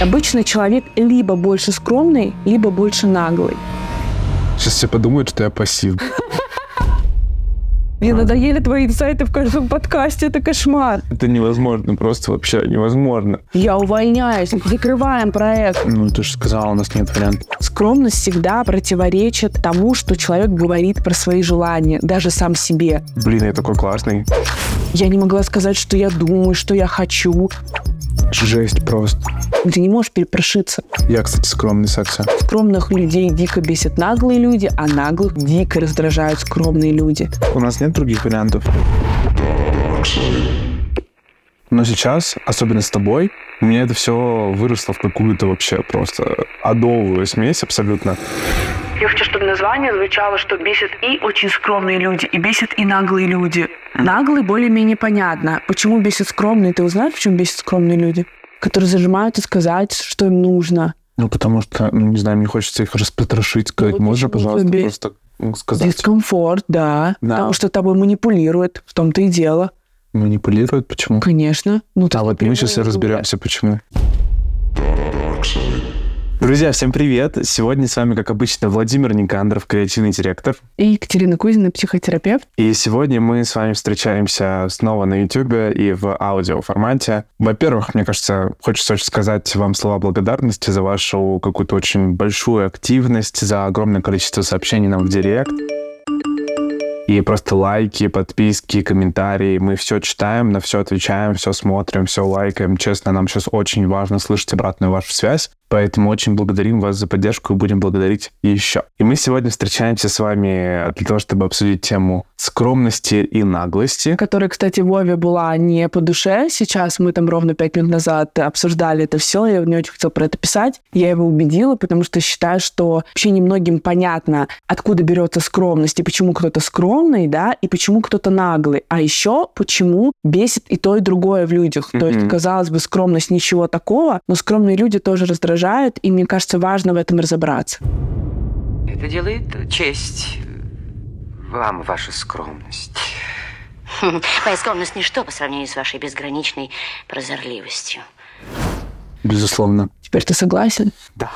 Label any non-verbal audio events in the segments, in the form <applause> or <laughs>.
Обычно человек либо больше скромный, либо больше наглый. Сейчас все подумают, что я пассив. Мне надоели твои инсайты в каждом подкасте, это кошмар. Это невозможно, просто вообще невозможно. Я увольняюсь, закрываем проект. Ну, ты же сказала, у нас нет вариантов. Скромность всегда противоречит тому, что человек говорит про свои желания, даже сам себе. Блин, я такой классный. Я не могла сказать, что я думаю, что я хочу. Жесть просто. Ты не можешь перепрошиться. Я, кстати, скромный секса. Скромных людей дико бесят наглые люди, а наглых дико раздражают скромные люди. У нас нет других вариантов. Но сейчас, особенно с тобой, у меня это все выросло в какую-то вообще просто адовую смесь абсолютно. Я хочу, чтобы название звучало, что бесит и очень скромные люди, и бесит и наглые люди. Наглые более-менее понятно. Почему бесит скромные? Ты узнаешь, почему бесит скромные люди? Которые зажимают и сказать, что им нужно. Ну, потому что, ну, не знаю, мне хочется их распотрошить, сказать, Вот можно, пожалуйста, тебе просто ну, сказать. Дискомфорт, да. Да. Потому что тобой манипулирует. В том-то и дело. Манипулируют, почему? Конечно. Ну, ты А вот мы сейчас разберемся, почему. Друзья, всем привет! Сегодня с вами, как обычно, Владимир Никандров, креативный директор. И Екатерина Кузина, психотерапевт. И сегодня мы с вами встречаемся снова на YouTube и в аудиоформате. Во-первых, мне кажется, хочется очень сказать вам слова благодарности за вашу какую-то очень большую активность, за огромное количество сообщений нам в Директ. И просто лайки, подписки, комментарии. Мы все читаем, на все отвечаем, все смотрим, все лайкаем. Честно, нам сейчас очень важно слышать обратную вашу связь. Поэтому очень благодарим вас за поддержку и будем благодарить еще. И мы сегодня встречаемся с вами для того, чтобы обсудить тему скромности и наглости. Которая, кстати, Вове была не по душе. Сейчас мы там ровно пять минут назад обсуждали это все. Я не очень хотела про это писать. Я его убедила, потому что считаю, что вообще немногим понятно, откуда берется скромность и почему кто-то скромный, да, и почему кто-то наглый. А еще почему бесит и то, и другое в людях. То есть, казалось бы, скромность ничего такого, но скромные люди тоже раздражают, и мне кажется, важно в этом разобраться. Это делает честь вам, ваша скромность. <laughs> Моя скромность ничто по сравнению с вашей безграничной прозорливостью. Безусловно. Теперь ты согласен? Да.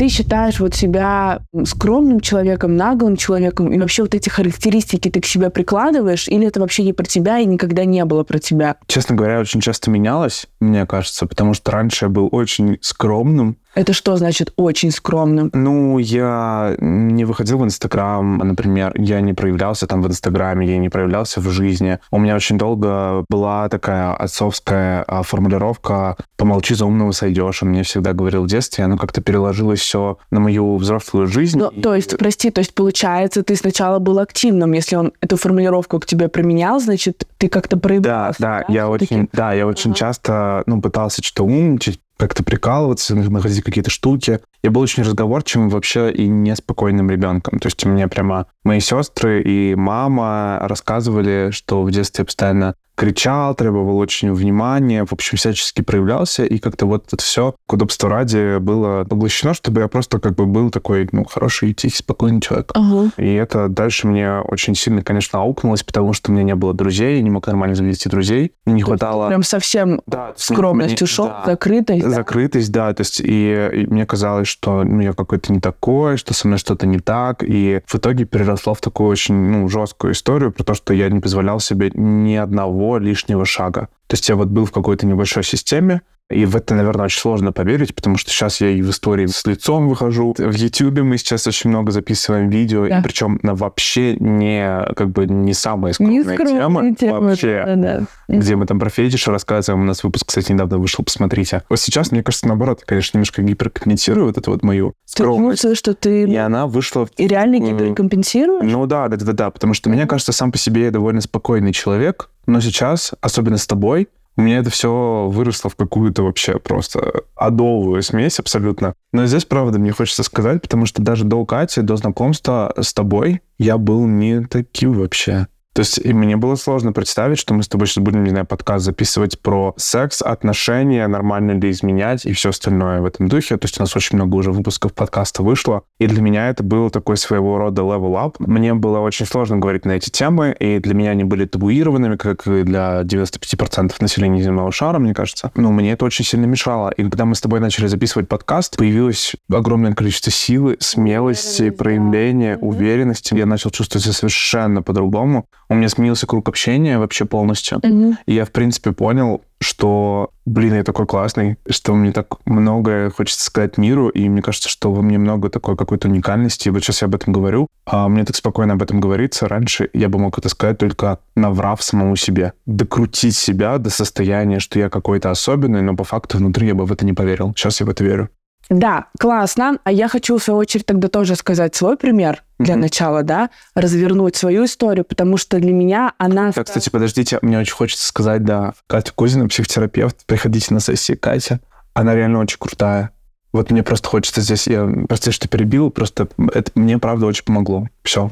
Ты считаешь вот себя скромным человеком, наглым человеком, и вообще вот эти характеристики ты к себе прикладываешь, или это вообще не про тебя и никогда не было про тебя? Честно говоря, очень часто менялось, мне кажется, потому что раньше я был очень скромным. Это что значит очень скромным? Ну, я не выходил в Инстаграм, например, я не проявлялся там в Инстаграме, я не проявлялся в жизни. У меня очень долго была такая отцовская а, формулировка «помолчи, за умного сойдешь». Он мне всегда говорил в детстве, оно как-то переложилось все на мою взрослую жизнь. Ну, И- то есть, прости, то есть получается, ты сначала был активным, если он эту формулировку к тебе применял, значит, ты как-то Да, проявлялся. да, я очень, да, я очень Ага. часто, ну, пытался что-то умничать, как-то прикалываться, находить какие-то штуки. Я был очень разговорчивым вообще и неспокойным ребенком. То есть мне прямо мои сестры и мама рассказывали, что в детстве постоянно кричал, требовал очень внимания, в общем, всячески проявлялся, и как-то вот это все к удобству ради было поглощено, чтобы я просто как бы был такой, ну, хороший, тихий, спокойный человек. Ага. И это дальше мне очень сильно, конечно, аукнулось, потому что у меня не было друзей, я не мог нормально завести друзей, мне не хватало... Прям совсем Да, скромность ушел, да, закрытость. да? Закрытость, да, то есть и, и мне казалось, что ну, я какой-то не такой, что со мной что-то не так, и в итоге переросло в такую очень ну, жесткую историю про то, что я не позволял себе ни одного лишнего шага. То есть я вот был в какой-то небольшой системе, и в это, наверное, очень сложно поверить, потому что сейчас я и в истории с лицом выхожу. В Ютубе мы сейчас очень много записываем видео, Да. и причем на вообще не, как бы, не самая скромная Не скромная тема. Вообще да-да. где мы там про фетиши рассказываем. У нас выпуск, кстати, недавно вышел, посмотрите. Вот сейчас, мне кажется, наоборот, я, конечно, немножко гиперкомпенсирую вот эту вот мою Ты скромность. чувствуешь, что ты И она вышла... в- и реально гиперкомпенсируешь? Ну да, да, да, да, потому что мне кажется, сам по себе я довольно спокойный человек, но сейчас, особенно с тобой, у меня это все выросло в какую-то вообще просто адовую смесь абсолютно. Но здесь, правда, мне хочется сказать, потому что даже до Кати, до знакомства с тобой, я был не таким вообще. То есть и мне было сложно представить, что мы с тобой сейчас будем, не знаю, подкаст записывать про секс, отношения, нормально ли изменять и все остальное в этом духе. То есть у нас очень много уже выпусков подкаста вышло. И для меня это был такой своего рода level up. Мне было очень сложно говорить на эти темы, и для меня они были табуированными, как и для 95% населения земного шара, мне кажется. Но мне это очень сильно мешало. И когда мы с тобой начали записывать подкаст, появилось огромное количество силы, смелости, проявления, уверенности. Я начал чувствовать себя совершенно по-другому у меня сменился круг общения вообще полностью. Мгм. И я, в принципе, понял, что, блин, я такой классный, что мне так многое хочется сказать миру, и мне кажется, что во мне много такой какой-то уникальности. И вот сейчас я об этом говорю, а мне так спокойно об этом говорится. Раньше я бы мог это сказать только наврав самому себе. Докрутить себя до состояния, что я какой-то особенный, но по факту внутри я бы в это не поверил. Сейчас я в это верю. Да, классно. А я хочу, в свою очередь, тогда тоже сказать свой пример для Мгм. начала, да, развернуть свою историю, потому что для меня она... Так, кстати, подождите, мне очень хочется сказать, да, Катя Кузина, психотерапевт, приходите на сессии Катя, она реально очень крутая. Вот мне просто хочется здесь, я, прости, что перебил, просто это мне, правда, очень помогло. Все.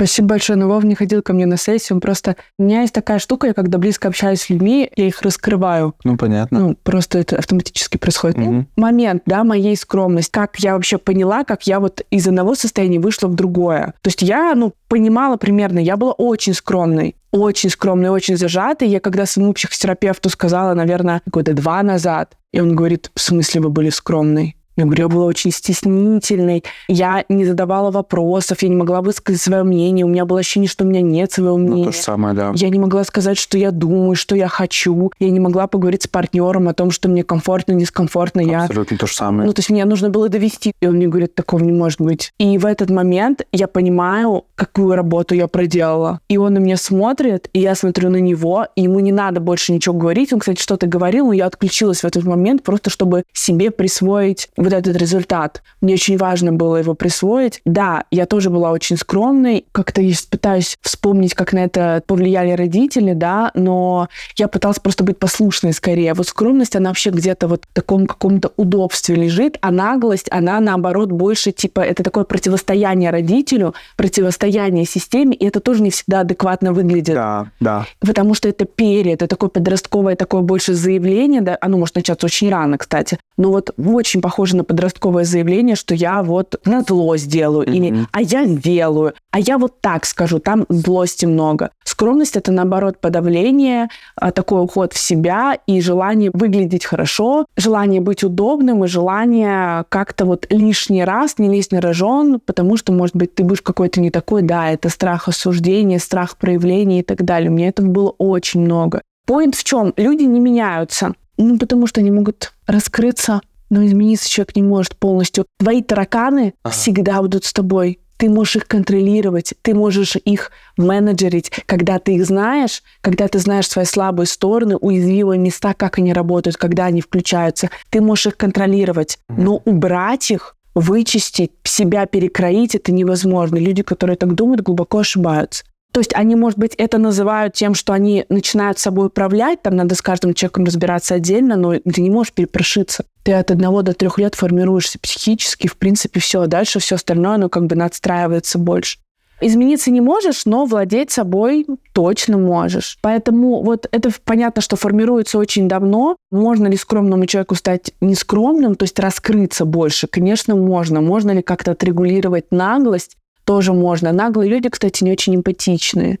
Спасибо большое. Но Вов не ходил ко мне на сессию. Он просто... У меня есть такая штука, я когда близко общаюсь с людьми, я их раскрываю. Ну, понятно. Ну, просто это автоматически происходит. Ну, Мгм. момент, да, моей скромности. Как я вообще поняла, как я вот из одного состояния вышла в другое. То есть я, ну, понимала примерно, я была очень скромной. Очень скромной, очень зажатой. Я когда своему психотерапевту сказала, наверное, года два назад, и он говорит, в смысле вы были скромной? Я говорю, я была очень стеснительной, я не задавала вопросов, я не могла высказать свое мнение, у меня было ощущение, что у меня нет своего Ну, мнения. то же самое, да. Я не могла сказать, что я думаю, что я хочу. Я не могла поговорить с партнером о том, что мне комфортно, дискомфортно. Я... Абсолютно то же самое. Ну, то есть мне нужно было довести. И он мне говорит, такого не может быть. И в этот момент я понимаю, какую работу я проделала. И он на меня смотрит, и я смотрю на него, и ему не надо больше ничего говорить. Он, кстати, что-то говорил, но я отключилась в этот момент просто, чтобы себе присвоить вот этот результат. Мне очень важно было его присвоить. Да, я тоже была очень скромной. Как-то я пытаюсь вспомнить, как на это повлияли родители, да, но я пыталась просто быть послушной скорее. Вот скромность, она вообще где-то вот в таком каком-то удобстве лежит, а наглость, она наоборот больше типа, это такое противостояние родителю, противостояние системе, и это тоже не всегда адекватно выглядит. Да, да. Потому что это перья, это такое подростковое, такое больше заявление, да, оно может начаться очень рано, кстати, но вот очень похоже на подростковое заявление, что я вот на зло сделаю, или Мгм. а я сделаю, а я вот так скажу, там злости много. Скромность это наоборот подавление, а, такой уход в себя и желание выглядеть хорошо, желание быть удобным и желание как-то вот лишний раз не лезть на рожон, потому что, может быть, ты будешь какой-то не такой, да, это страх осуждения, страх проявления и так далее. У меня этого было очень много. Поинт в чем? Люди не меняются. Ну, потому что они могут раскрыться, но измениться человек не может полностью. Твои тараканы Ага. всегда будут с тобой. Ты можешь их контролировать, ты можешь их менеджерить, когда ты их знаешь, когда ты знаешь свои слабые стороны, уязвимые места, как они работают, когда они включаются. Ты можешь их контролировать, но убрать их, вычистить, себя перекроить, это невозможно. Люди, которые так думают, глубоко ошибаются. То есть они, может быть, это называют тем, что они начинают собой управлять, там надо с каждым человеком разбираться отдельно, но ты не можешь перепрошиться. Ты от одного до трех лет формируешься психически, в принципе, все. Дальше все остальное, оно как бы надстраивается больше. Измениться не можешь, но владеть собой точно можешь. Поэтому вот это понятно, что формируется очень давно. Можно ли скромному человеку стать нескромным, то есть раскрыться больше? Конечно, можно. Можно ли как-то отрегулировать наглость? Тоже можно. Наглые люди, кстати, не очень эмпатичные.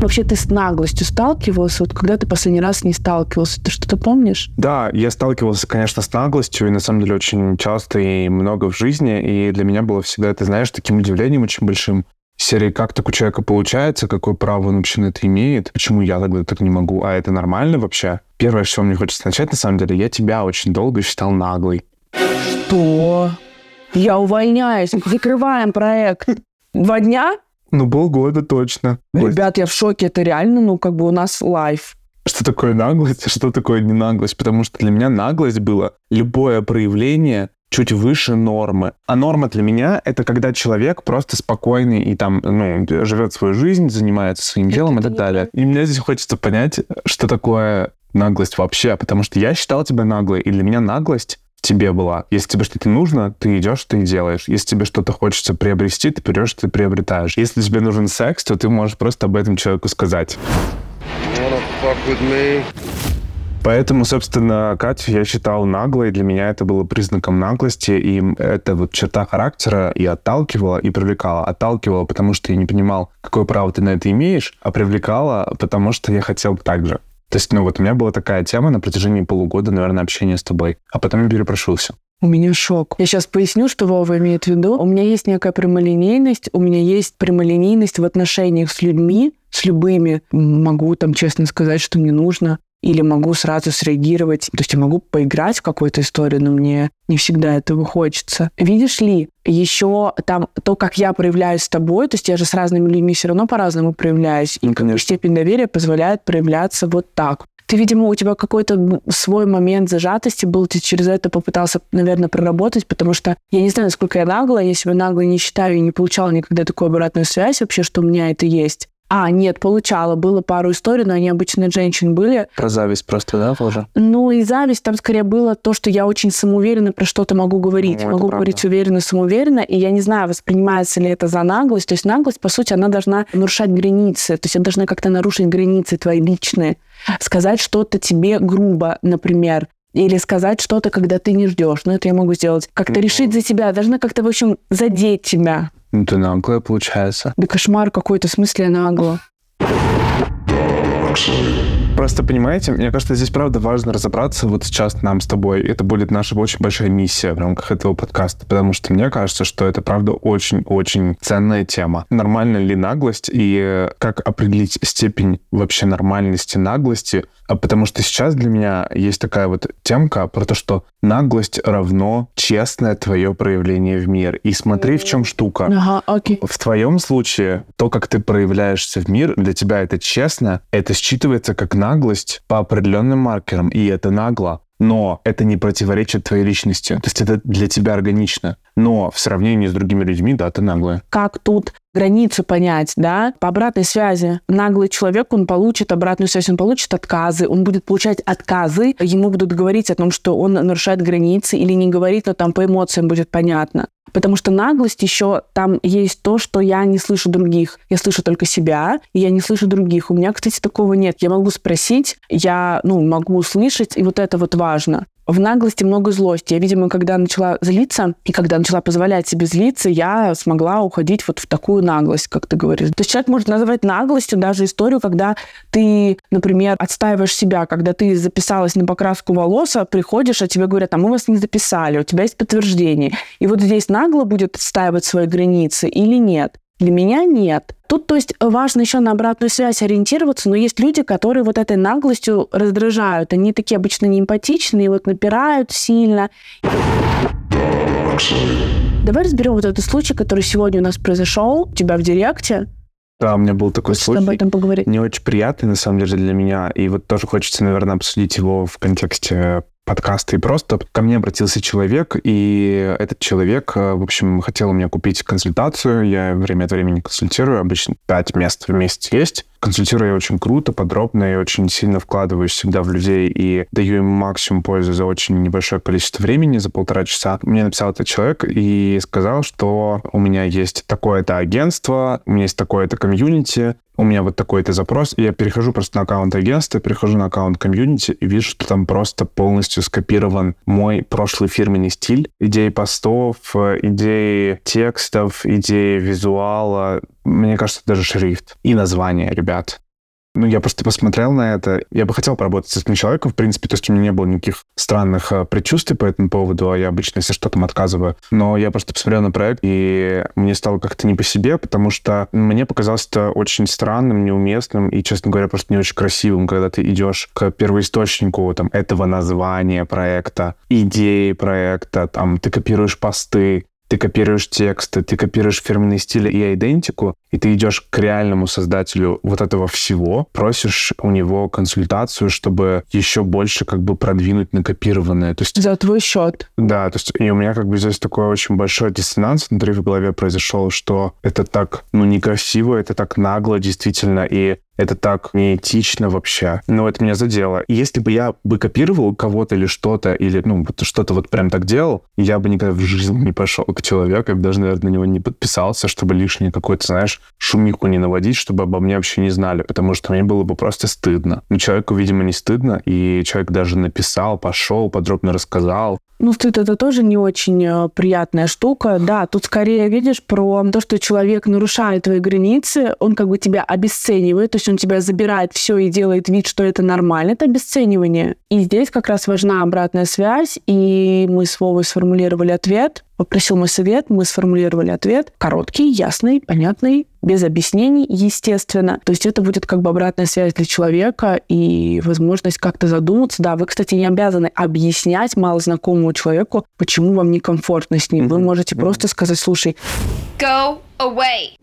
Вообще ты с наглостью сталкивался? Вот когда ты последний раз не сталкивался? Ты что-то помнишь? Да, я сталкивался, конечно, с наглостью, и на самом деле очень часто и много в жизни, и для меня было всегда, ты знаешь, таким удивлением очень большим. Серии, как так у человека получается, какое право он вообще на это имеет, почему я тогда так не могу, а это нормально вообще? Первое, с чего мне хочется начать, на самом деле, я тебя очень долго считал наглой. Что? Я увольняюсь. Закрываем проект. Два дня? Ну, полгода точно. Ребят, я в шоке. Это реально, ну, как бы у нас лайф. Что такое наглость, а что такое не наглость? Потому что для меня наглость было любое проявление чуть выше нормы. А норма для меня — это когда человек просто спокойный и там, ну, живет свою жизнь, занимается своим делом и так далее. И мне здесь хочется понять, что такое наглость вообще, потому что я считал тебя наглой, и для меня наглость тебе была. Если тебе что-то нужно, ты идешь, ты и делаешь. Если тебе что-то хочется приобрести, ты берешь, ты приобретаешь. Если тебе нужен секс, то ты можешь просто об этом человеку сказать. Поэтому, собственно, Катю я считал наглой. Для меня это было признаком наглости. И эта вот черта характера и отталкивала, и привлекала. Отталкивала, потому что я не понимал, какое право ты на это имеешь, а привлекала, потому что я хотел так же. То есть, ну вот у меня была такая тема на протяжении полугода, наверное, общения с тобой. А потом я перепрошился. У меня шок. Я сейчас поясню, что Вова имеет в виду. У меня есть некая прямолинейность, у меня есть прямолинейность в отношениях с людьми, с любыми. Могу там честно сказать, что мне нужно или могу сразу среагировать. То есть я могу поиграть в какую-то историю, но мне не всегда этого хочется. Видишь ли, еще там то, как я проявляюсь с тобой, то есть я же с разными людьми все равно по-разному проявляюсь. Ну, и конечно. степень доверия позволяет проявляться вот так. Ты, видимо, у тебя какой-то свой момент зажатости был, ты через это попытался, наверное, проработать, потому что я не знаю, насколько я наглая, я себя наглой не считаю и не получала никогда такую обратную связь вообще, что у меня это есть. А, нет, получала. Было пару историй, но они обычно от женщин были. Про зависть просто, да, тоже? Ну и зависть там скорее было то, что я очень самоуверенно про что-то могу говорить. Ну, могу правда. говорить уверенно, самоуверенно, и я не знаю, воспринимается ли это за наглость. То есть наглость, по сути, она должна нарушать границы. То есть она должна как-то нарушить границы твои личные. Сказать что-то тебе грубо, например. Или сказать что-то, когда ты не ждешь. Ну, это я могу сделать. Как-то Ну. решить за тебя. Должна как-то, в общем, задеть тебя. Ну, ты наглая, получается. Да кошмар какой-то, в смысле нагло. Просто, понимаете, мне кажется, здесь правда важно разобраться вот сейчас нам с тобой. Это будет наша очень большая миссия в рамках этого подкаста, потому что мне кажется, что это правда очень-очень ценная тема. Нормальна ли наглость и как определить степень вообще нормальности наглости? А Потому что сейчас для меня есть такая вот темка про то, что наглость равно честное твое проявление в мир. И смотри, в чем штука. Ага, окей. В твоем случае то, как ты проявляешься в мир, для тебя это честно, это считывается как наглость по определенным маркерам, и это нагло. Но это не противоречит твоей личности. То есть это для тебя органично. Но в сравнении с другими людьми, да, ты наглая. как тут границу понять, да, по обратной связи. Наглый человек, он получит обратную связь, он получит отказы, он будет получать отказы, ему будут говорить о том, что он нарушает границы или не говорит, но там по эмоциям будет понятно. Потому что наглость еще там есть то, что я не слышу других. Я слышу только себя, и я не слышу других. У меня, кстати, такого нет. Я могу спросить, я, ну, могу услышать, и вот это вот важно. В наглости много злости. Я, видимо, когда начала злиться, и когда начала позволять себе злиться, я смогла уходить вот в такую наглость, как ты говоришь. То есть человек может называть наглостью даже историю, когда ты, например, отстаиваешь себя, когда ты записалась на покраску волос, а приходишь, а тебе говорят, а мы вас не записали, у тебя есть подтверждение. И вот здесь нагло будет отстаивать свои границы или нет? Для меня нет. Тут, то есть, важно еще на обратную связь ориентироваться, но есть люди, которые вот этой наглостью раздражают. Они такие обычно неэмпатичные, вот напирают сильно. Давай разберем вот этот случай, который сегодня у нас произошел у тебя в директе. Да, у меня был такой об случай. этом поговорить. Не очень приятный, на самом деле, для меня. И вот тоже хочется, наверное, обсудить его в контексте подкаста. И просто ко мне обратился человек, и этот человек, э, в общем, хотел у меня купить консультацию. Я время от времени консультирую. Обычно 5 мест в месяц есть. Консультирую я очень круто, подробно, и очень сильно вкладываюсь всегда в людей и даю им максимум пользы за очень небольшое количество времени, за полтора часа. Мне написал этот человек и сказал, что у меня есть такое-то агентство, у меня есть такое-то комьюнити, у меня вот такой-то запрос, и я перехожу просто на аккаунт агентства, перехожу на аккаунт комьюнити и вижу, что там просто полностью скопирован мой прошлый фирменный стиль, идеи постов, э, идеи текстов, идеи визуала, мне кажется, даже шрифт и название, ребят. Ну, я просто посмотрел на это. Я бы хотел поработать с этим человеком, в принципе, то есть у меня не было никаких странных э, предчувствий по этому поводу, а я обычно, если что, там отказываю. Но я просто посмотрел на проект, и мне стало как-то не по себе, потому что мне показалось это очень странным, неуместным и, честно говоря, просто не очень красивым, когда ты идешь к первоисточнику там, этого названия проекта, идеи проекта, там, ты копируешь посты, ты копируешь тексты, ты копируешь фирменный стиль и идентику, и ты идешь к реальному создателю вот этого всего, просишь у него консультацию, чтобы еще больше как бы продвинуть накопированное. То есть За твой счет. да, то есть и у меня как бы здесь такой очень большой диссонанс внутри в голове произошел, что это так, ну, некрасиво, это так нагло действительно, и Это так неэтично вообще. Но это меня задело. Если бы я бы копировал кого-то или что-то, или, ну, что-то вот прям так делал, я бы никогда в жизни не пошел к человеку, я бы даже, наверное, на него не подписался, чтобы лишний какой-то, знаешь, шумиху не наводить, чтобы обо мне вообще не знали, потому что мне было бы просто стыдно. Но человеку, видимо, не стыдно, и человек даже написал, пошел, подробно рассказал. Ну, стыд это тоже не очень э, приятная штука. Да, тут скорее видишь про то, что человек нарушает твои границы, он как бы тебя обесценивает, то есть он тебя забирает все и делает вид, что это нормально, это обесценивание. И здесь как раз важна обратная связь, и мы с Вовой сформулировали ответ, попросил мой совет, мы сформулировали ответ. Короткий, ясный, понятный, без объяснений, естественно. То есть это будет как бы обратная связь для человека и возможность как-то задуматься. Да, вы, кстати, не обязаны объяснять малознакомому человеку, почему вам некомфортно с ним. Вы можете просто сказать, слушай, Go away.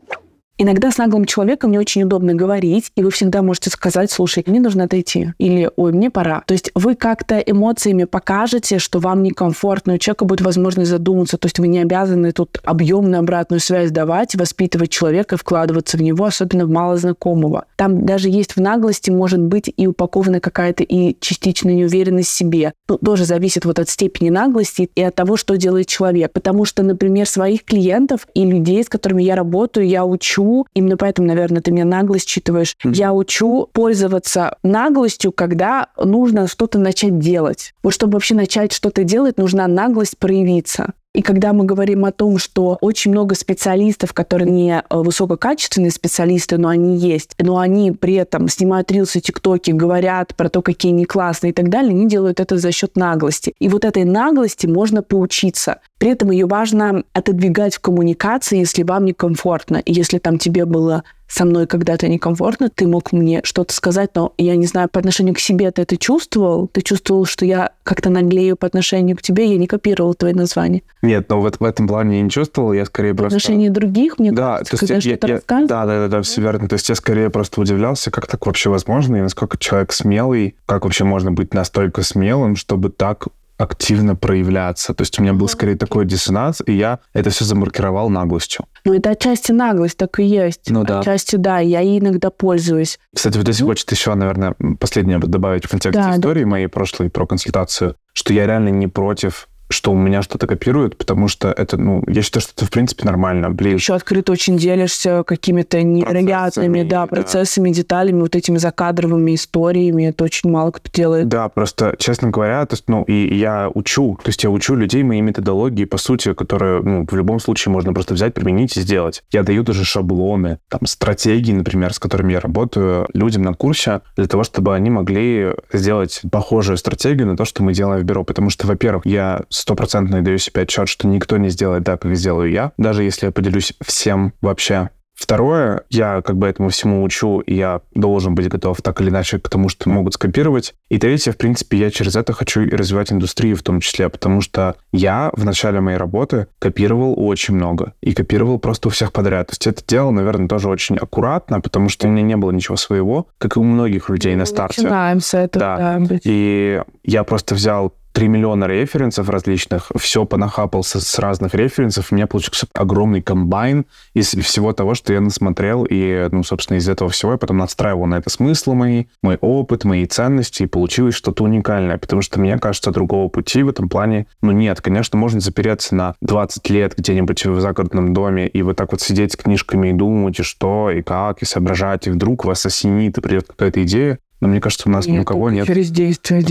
Иногда с наглым человеком не очень удобно говорить, и вы всегда можете сказать, слушай, мне нужно отойти, или ой, мне пора. То есть вы как-то эмоциями покажете, что вам некомфортно, у человека будет возможность задуматься, то есть вы не обязаны тут объемную обратную связь давать, воспитывать человека вкладываться в него, особенно в малознакомого. Там даже есть в наглости, может быть, и упакована какая-то и частичная неуверенность в себе. Ну, тоже зависит вот от степени наглости и от того, что делает человек. Потому что, например, своих клиентов и людей, с которыми я работаю, я учу именно поэтому, наверное, ты меня нагло считываешь, mm-hmm. я учу пользоваться наглостью, когда нужно что-то начать делать. Вот чтобы вообще начать что-то делать, нужна наглость проявиться. И когда мы говорим о том, что очень много специалистов, которые не э, высококачественные специалисты, но они есть, но они при этом снимают рилсы, тиктоки, говорят про то, какие они классные и так далее, они делают это за счет наглости. И вот этой наглости можно поучиться. При этом ее важно отодвигать в коммуникации, если вам некомфортно. И если там тебе было со мной когда-то некомфортно, ты мог мне что-то сказать, но я не знаю, по отношению к себе ты это чувствовал? Ты чувствовал, что я как-то наглею по отношению к тебе, я не копировал твои названия? Нет, но вот в этом плане я не чувствовал, я скорее по просто... В отношении других, мне да, кажется, то есть когда я, что-то я, рассказывал? Да, да, да, да, все верно. То есть я скорее просто удивлялся, как так вообще возможно, и насколько человек смелый, как вообще можно быть настолько смелым, чтобы так активно проявляться. То есть у меня был скорее такой диссонанс, и я это все замаркировал наглостью. Ну, это отчасти наглость, так и есть. Ну да. Отчасти, да, я ей иногда пользуюсь. Кстати, вот если хочет еще, наверное, последнее добавить в контексте Да, да. истории моей прошлой про консультацию, что я реально не против что у меня что-то копируют, потому что это, ну, я считаю, что это, в принципе, нормально. Блин, Еще открыто очень делишься какими-то невероятными, да, да. процессами, деталями, вот этими закадровыми историями. Это очень мало кто делает. Да, просто, честно говоря, то есть, ну, и я учу, то есть я учу людей моей методологии, по сути, которые, ну, в любом случае можно просто взять, применить и сделать. Я даю даже шаблоны, там, стратегии, например, с которыми я работаю людям на курсе, для того, чтобы они могли сделать похожую стратегию на то, что мы делаем в бюро. Потому что, во-первых, я стопроцентно даю себе отчет, что никто не сделает так, как сделаю я, даже если я поделюсь всем вообще Второе, я как бы этому всему учу, и я должен быть готов так или иначе к тому, что могут скопировать. И третье, в принципе, я через это хочу и развивать индустрию в том числе, потому что я в начале моей работы копировал очень много. И копировал просто у всех подряд. То есть это делал, наверное, тоже очень аккуратно, потому что у меня не было ничего своего, как и у многих людей на старте. Начинаем с этого, Да. да. быть. И я просто взял 3 миллиона референсов различных, все понахапал с, с разных референсов, у меня получился огромный комбайн из всего того, что я насмотрел, и, ну, собственно, из этого всего я потом настраивал на это смыслы мои, мой опыт, мои ценности, и получилось что-то уникальное, потому что, мне кажется, другого пути в этом плане, ну, нет. Конечно, можно запереться на 20 лет где-нибудь в загородном доме и вот так вот сидеть с книжками и думать, и что, и как, и соображать, и вдруг вас осенит, и придет какая-то идея, но мне кажется, у нас ни у Нет, кого нет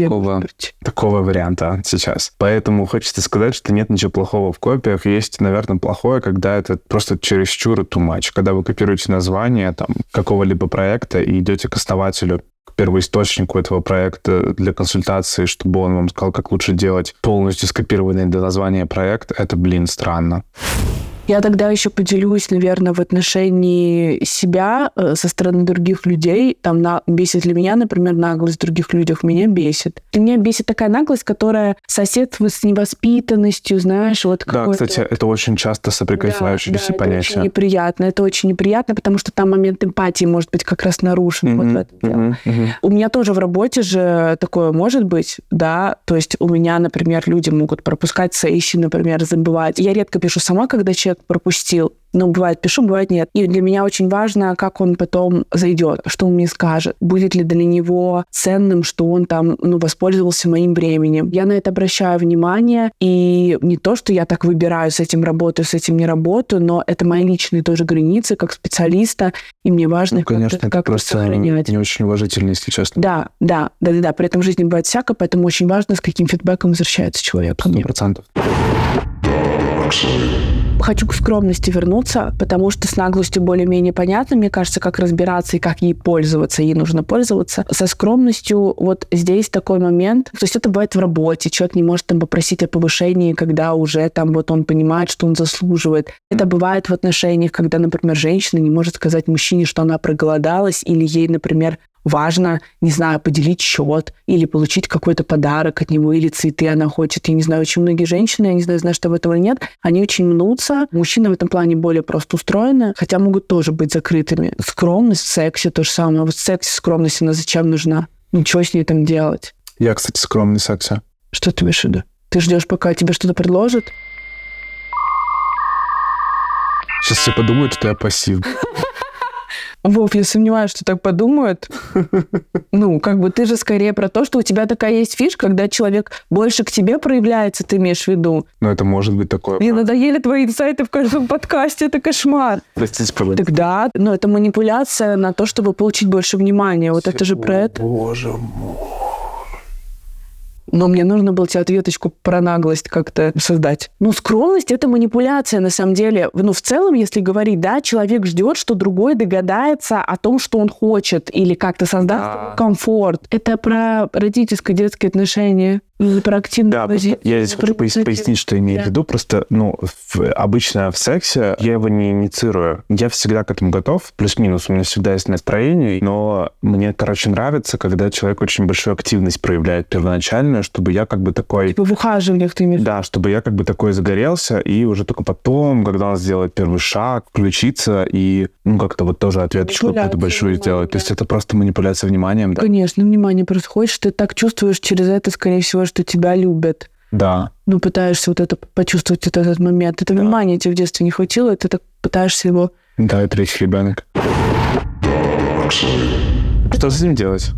такого- такого варианта сейчас. Поэтому хочется сказать, что нет ничего плохого в копиях. Есть, наверное, плохое, когда это просто чересчур too much. Когда вы копируете название там, какого-либо проекта и идете к основателю, к первоисточнику этого проекта для консультации, чтобы он вам сказал, как лучше делать полностью скопированный до названия проект, это, блин, странно. Я тогда еще поделюсь, наверное, в отношении себя э, со стороны других людей. Там на... бесит ли меня, например, наглость в других людях? Меня бесит. И меня бесит такая наглость, которая соседствует с невоспитанностью, знаешь, вот Да, кстати, это очень часто соприкасающиеся да, да, понятия. Это очень неприятно. Это очень неприятно, потому что там момент эмпатии может быть как раз нарушен. Вот в этом дело. мгм, мгм. У меня тоже в работе же такое может быть, да, то есть у меня, например, люди могут пропускать сессии, например, забывать. Я редко пишу сама, когда человек человек пропустил. Ну, бывает пишу, бывает нет. И для меня очень важно, как он потом зайдет, что он мне скажет. Будет ли для него ценным, что он там, ну, воспользовался моим временем. Я на это обращаю внимание. И не то, что я так выбираю, с этим работаю, с этим не работаю, но это мои личные тоже границы как специалиста. И мне важно Ну, как-то- конечно, это как-то просто сохранять. не очень уважительно, если честно. Да, да, да, да, да. При этом в жизни бывает всяко, поэтому очень важно, с каким фидбэком возвращается человек Сто процентов. Хочу к скромности вернуться, потому что с наглостью более-менее понятно, мне кажется, как разбираться и как ей пользоваться, ей нужно пользоваться. Со скромностью вот здесь такой момент, то есть это бывает в работе, человек не может там попросить о повышении, когда уже там вот он понимает, что он заслуживает. Это бывает в отношениях, когда, например, женщина не может сказать мужчине, что она проголодалась, или ей, например, важно, не знаю, поделить счет или получить какой-то подарок от него, или цветы она хочет. Я не знаю, очень многие женщины, я не знаю, знаешь, что или нет, они очень мнутся. Мужчины в этом плане более просто устроены, хотя могут тоже быть закрытыми. Скромность в сексе то же самое. Вот в сексе скромность, она зачем нужна? Ничего с ней там делать. Я, кстати, скромный в сексе. Что ты имеешь в виду? Ты ждешь, пока тебе что-то предложат? Сейчас все подумают, что я пассив. Вов, я сомневаюсь, что так подумают. <laughs> Ну, как бы ты же скорее про то, что у тебя такая есть фишка, когда человек больше к тебе проявляется, ты имеешь в виду. Но это может быть такое. Мне надоели твои инсайты в каждом подкасте, это кошмар. Простите, пожалуйста. Так да, но это манипуляция на то, чтобы получить больше внимания. Вот это же про это. Боже мой. Но мне нужно было тебе ответочку про наглость как-то создать. Ну, скромность — это манипуляция, на самом деле. Ну, в целом, если говорить, да, человек ждет, что другой догадается о том, что он хочет, или как-то создаст Да. комфорт. Это про родительско-детские отношения. Активную Да, просто я здесь хочу пояс- пояснить, что имею в Да. виду. Просто, ну, в- обычно в сексе я его не инициирую. Я всегда к этому готов, плюс-минус. У меня всегда есть настроение, но мне, короче, нравится, когда человек очень большую активность проявляет первоначальную, чтобы я как бы такой... Типа в ухаживаниях ты имеешь в? Да, чтобы я как бы такой загорелся, и уже только потом, когда он сделает первый шаг, включиться и, ну, как-то вот тоже ответочку какую-то большую сделать. То есть да. это просто манипуляция вниманием, да? Конечно, внимание происходит, что ты так чувствуешь через это, скорее всего, что тебя любят. Да. Ну, пытаешься вот это почувствовать вот этот момент. Это внимание тебе в детстве не хватило, и ты так пытаешься его... Да, и третий ребенок. Что с этим делать?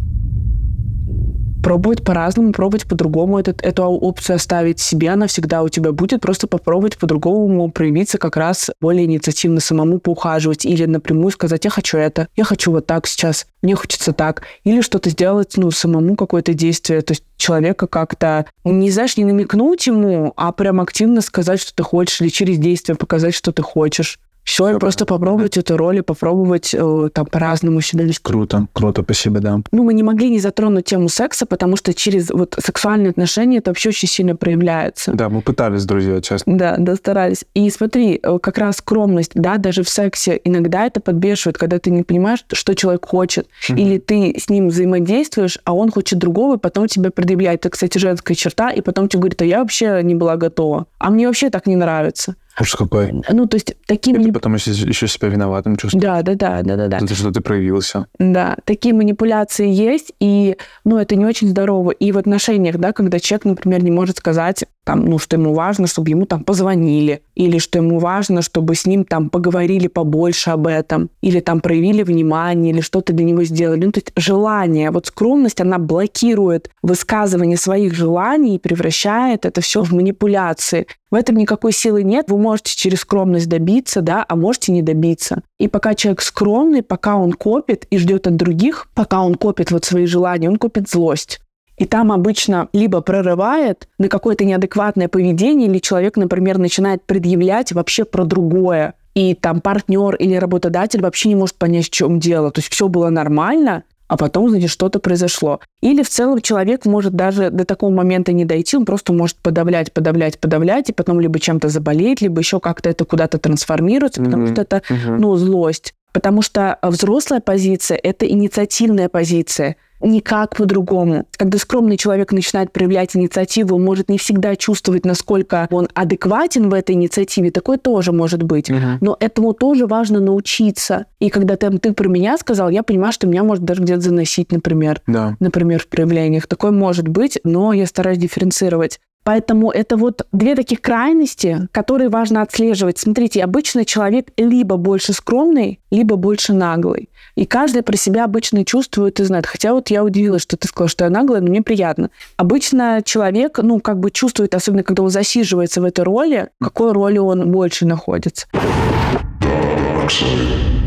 Пробовать по-разному, пробовать по-другому этот, эту опцию оставить себе, она всегда у тебя будет, просто попробовать по-другому проявиться как раз более инициативно самому поухаживать или напрямую сказать, я хочу это, я хочу вот так сейчас, мне хочется так, или что-то сделать, ну, самому какое-то действие, то есть человека как-то, не знаешь, не намекнуть ему, а прям активно сказать, что ты хочешь, или через действие показать, что ты хочешь. Все, и просто попробовать эту роль и попробовать э, там по-разному себя вести. Круто, круто, спасибо, да. Ну, мы не могли не затронуть тему секса, потому что через вот сексуальные отношения это вообще очень сильно проявляется. Да, мы пытались, друзья, честно. Да, да, старались. И смотри, как раз скромность, да, даже в сексе иногда это подбешивает, когда ты не понимаешь, что человек хочет, или ты с ним взаимодействуешь, а он хочет другого, и потом тебе предъявляет. Это, кстати, женская черта, и потом тебе говорит, а я вообще не была готова. А мне вообще так не нравится. Уж какой. Ну, то есть таким... И ты не- потом еще, еще себя виноватым чувствуешь. Да, да, да, да, да, да. За то, что ты проявился. Да, такие манипуляции есть, и, ну, это не очень здорово. И в отношениях, да, когда человек, например, не может сказать, там, ну, что ему важно, чтобы ему там позвонили, или что ему важно, чтобы с ним там поговорили побольше об этом, или там проявили внимание, или что-то для него сделали. Ну, то есть желание, вот скромность, она блокирует высказывание своих желаний и превращает это все в манипуляции. В этом никакой силы нет. Вы можете через скромность добиться, да, а можете не добиться. И пока человек скромный, пока он копит и ждет от других, пока он копит вот свои желания, он копит злость. И там обычно либо прорывает на какое-то неадекватное поведение, или человек, например, начинает предъявлять вообще про другое. И там партнер или работодатель вообще не может понять, в чем дело. То есть все было нормально, а потом, значит, что-то произошло. Или в целом человек может даже до такого момента не дойти, он просто может подавлять, подавлять, подавлять, и потом либо чем-то заболеть, либо еще как-то это куда-то трансформируется, потому Мгм. что это, Мгм. ну, злость. Потому что взрослая позиция — это инициативная позиция. Никак по-другому. Когда скромный человек начинает проявлять инициативу, он может не всегда чувствовать, насколько он адекватен в этой инициативе. Такое тоже может быть. Мгм. Но этому тоже важно научиться. И когда там ты про меня сказал, я понимаю, что меня может даже где-то заносить, например. Да. Например, в проявлениях. Такое может быть, но я стараюсь дифференцировать. Поэтому это вот две таких крайности, которые важно отслеживать. Смотрите, обычно человек либо больше скромный, либо больше наглый. И каждый про себя обычно чувствует и знает. Хотя вот я удивилась, что ты сказала, что я наглая, но мне приятно. Обычно человек, ну, как бы чувствует, особенно когда он засиживается в этой роли, в какой роли он больше находится.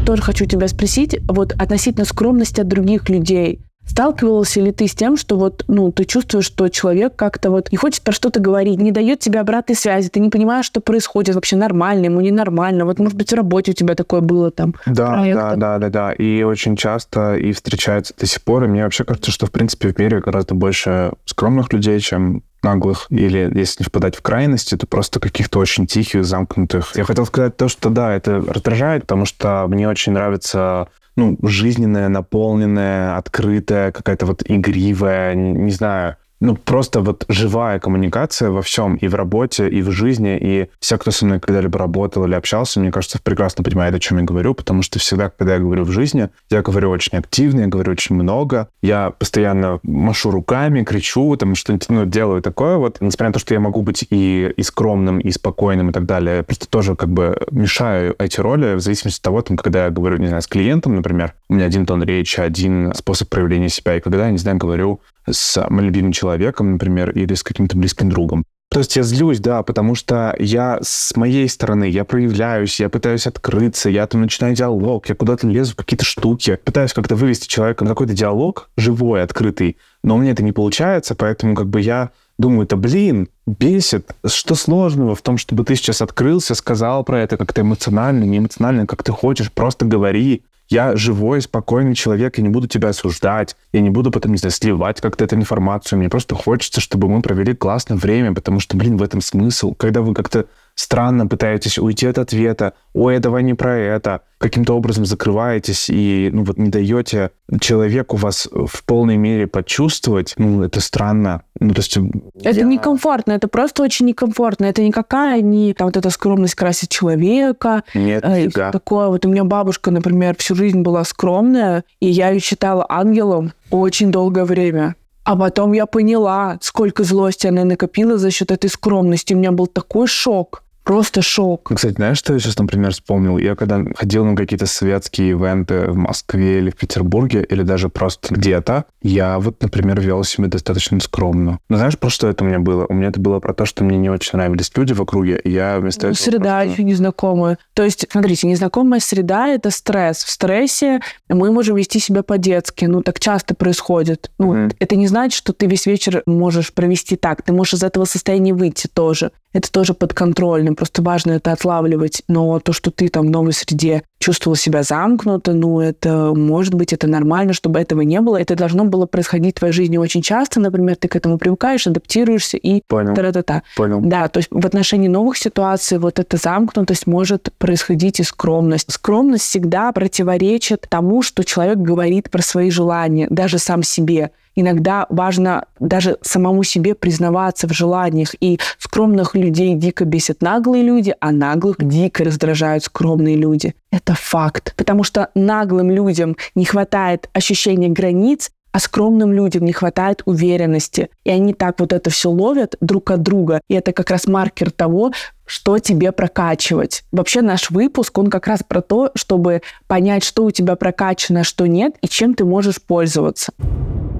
Тоже хочу тебя спросить, вот относительно скромности от других людей. Сталкивался ли ты с тем, что вот, ну, ты чувствуешь, что человек как-то вот не хочет про что-то говорить, не дает тебе обратной связи, ты не понимаешь, что происходит, вообще нормально ему, ненормально. Вот, может быть, в работе у тебя такое было там. Да, да, да, да, да. И очень часто и встречается до сих пор. И мне вообще кажется, что, в принципе, в мире гораздо больше скромных людей, чем наглых, или если не впадать в крайности, то просто каких-то очень тихих, замкнутых. Я хотел сказать то, что да, это раздражает, потому что мне очень нравится ну, жизненная, наполненная, открытая, какая-то вот игривая, не, знаю, ну, просто вот живая коммуникация во всем, и в работе, и в жизни, и все, кто со мной когда-либо работал или общался, мне кажется, прекрасно понимает, о чем я говорю, потому что всегда, когда я говорю в жизни, я говорю очень активно, я говорю очень много, я постоянно машу руками, кричу, там что-нибудь, ну, делаю такое вот, несмотря на то, что я могу быть и, и скромным, и спокойным, и так далее, я просто тоже как бы мешаю эти роли в зависимости от того, там, когда я говорю, не знаю, с клиентом, например, у меня один тон речи, один способ проявления себя, и когда я, не знаю, говорю с моим любимым человеком, например, или с каким-то близким другом. То есть я злюсь, да, потому что я с моей стороны, я проявляюсь, я пытаюсь открыться, я там начинаю диалог, я куда-то лезу в какие-то штуки, пытаюсь как-то вывести человека на какой-то диалог живой, открытый, но у меня это не получается, поэтому как бы я думаю, это блин, бесит. Что сложного в том, чтобы ты сейчас открылся, сказал про это как-то эмоционально, не эмоционально, как ты хочешь, просто говори. Я живой, спокойный человек, я не буду тебя осуждать, я не буду потом, не знаю, сливать как-то эту информацию. Мне просто хочется, чтобы мы провели классное время, потому что, блин, в этом смысл. Когда вы как-то странно пытаетесь уйти от ответа, ой, давай не про это, каким-то образом закрываетесь и ну, вот не даете человеку вас в полной мере почувствовать, ну, это странно. Ну, то есть... Это я- некомфортно, это просто очень некомфортно. Это никакая не там, вот эта скромность красит человека. Нет, э, и нифига. Такое вот у меня бабушка, например, всю жизнь была скромная, и я ее считала ангелом очень долгое время. А потом я поняла, сколько злости она накопила за счет этой скромности. У меня был такой шок. Просто шок. Ну, Кстати, знаешь, что я сейчас, например, вспомнил? Я когда ходил на какие-то светские ивенты в Москве или в Петербурге, или даже просто где-то, я вот, например, вел себя достаточно скромно. Но знаешь, про что это у меня было? У меня это было про то, что мне не очень нравились люди в округе, и я вместо Ну, этого Среда просто- еще незнакомая. То есть, смотрите, незнакомая среда — это стресс. В стрессе мы можем вести себя по-детски. Ну, так часто происходит. Ну, Мгм. это не значит, что ты весь вечер можешь провести так. Ты можешь из этого состояния выйти тоже. Это тоже подконтрольно. Просто важно это отлавливать. Но то, что ты там в новой среде чувствовал себя замкнуто, ну, это может быть, это нормально, чтобы этого не было. Это должно было происходить в твоей жизни очень часто. Например, ты к этому привыкаешь, адаптируешься и Понял, та-та-та. понял. Да, то есть в отношении новых ситуаций вот эта замкнутость может происходить и скромность. Скромность всегда противоречит тому, что человек говорит про свои желания, даже сам себе. Иногда важно даже самому себе признаваться в желаниях. И скромных людей дико бесят наглые люди, а наглых дико раздражают скромные люди. Это факт. Потому что наглым людям не хватает ощущения границ, а скромным людям не хватает уверенности. И они так вот это все ловят друг от друга. И это как раз маркер того, что тебе прокачивать. Вообще наш выпуск, он как раз про то, чтобы понять, что у тебя прокачано, а что нет, и чем ты можешь пользоваться.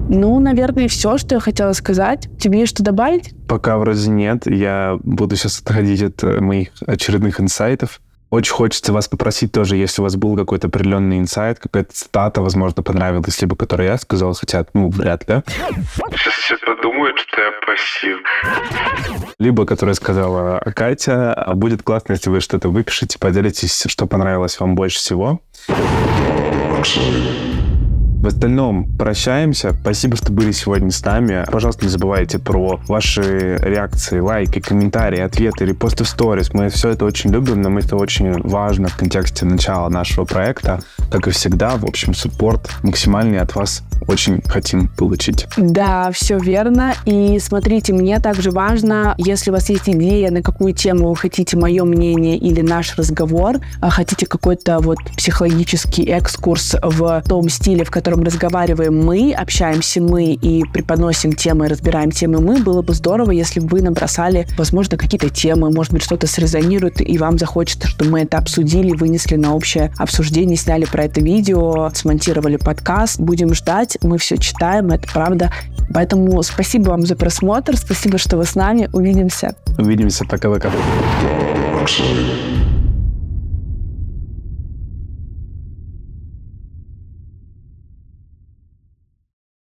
Ну, наверное, все, что я хотела сказать. Тебе есть что добавить? Пока вроде нет, я буду сейчас отходить от э, моих очередных инсайтов. Очень хочется вас попросить тоже, если у вас был какой-то определенный инсайт, какая-то цитата, возможно, понравилась, либо которую я сказал, хотя, ну, вряд ли. Сейчас все подумают, что я пассив. Либо, которая сказала Катя. А Будет классно, если вы что-то выпишете, поделитесь, что понравилось вам больше всего. В остальном прощаемся. Спасибо, что были сегодня с нами. Пожалуйста, не забывайте про ваши реакции, лайки, комментарии, ответы, репосты в сторис. Мы все это очень любим, нам это очень важно в контексте начала нашего проекта. Как и всегда, в общем, суппорт максимальный от вас очень хотим получить. Да, все верно. И смотрите, мне также важно, если у вас есть идея, на какую тему вы хотите мое мнение или наш разговор, а хотите какой-то вот психологический экскурс в том стиле, в котором разговариваем мы, общаемся мы и преподносим темы, разбираем темы мы, было бы здорово, если бы вы набросали, возможно, какие-то темы, может быть, что-то срезонирует, и вам захочется, чтобы мы это обсудили, вынесли на общее обсуждение, сняли про это видео, смонтировали подкаст. Будем ждать, мы все читаем, это правда. Поэтому спасибо вам за просмотр, спасибо, что вы с нами. Увидимся. Увидимся, пока-пока.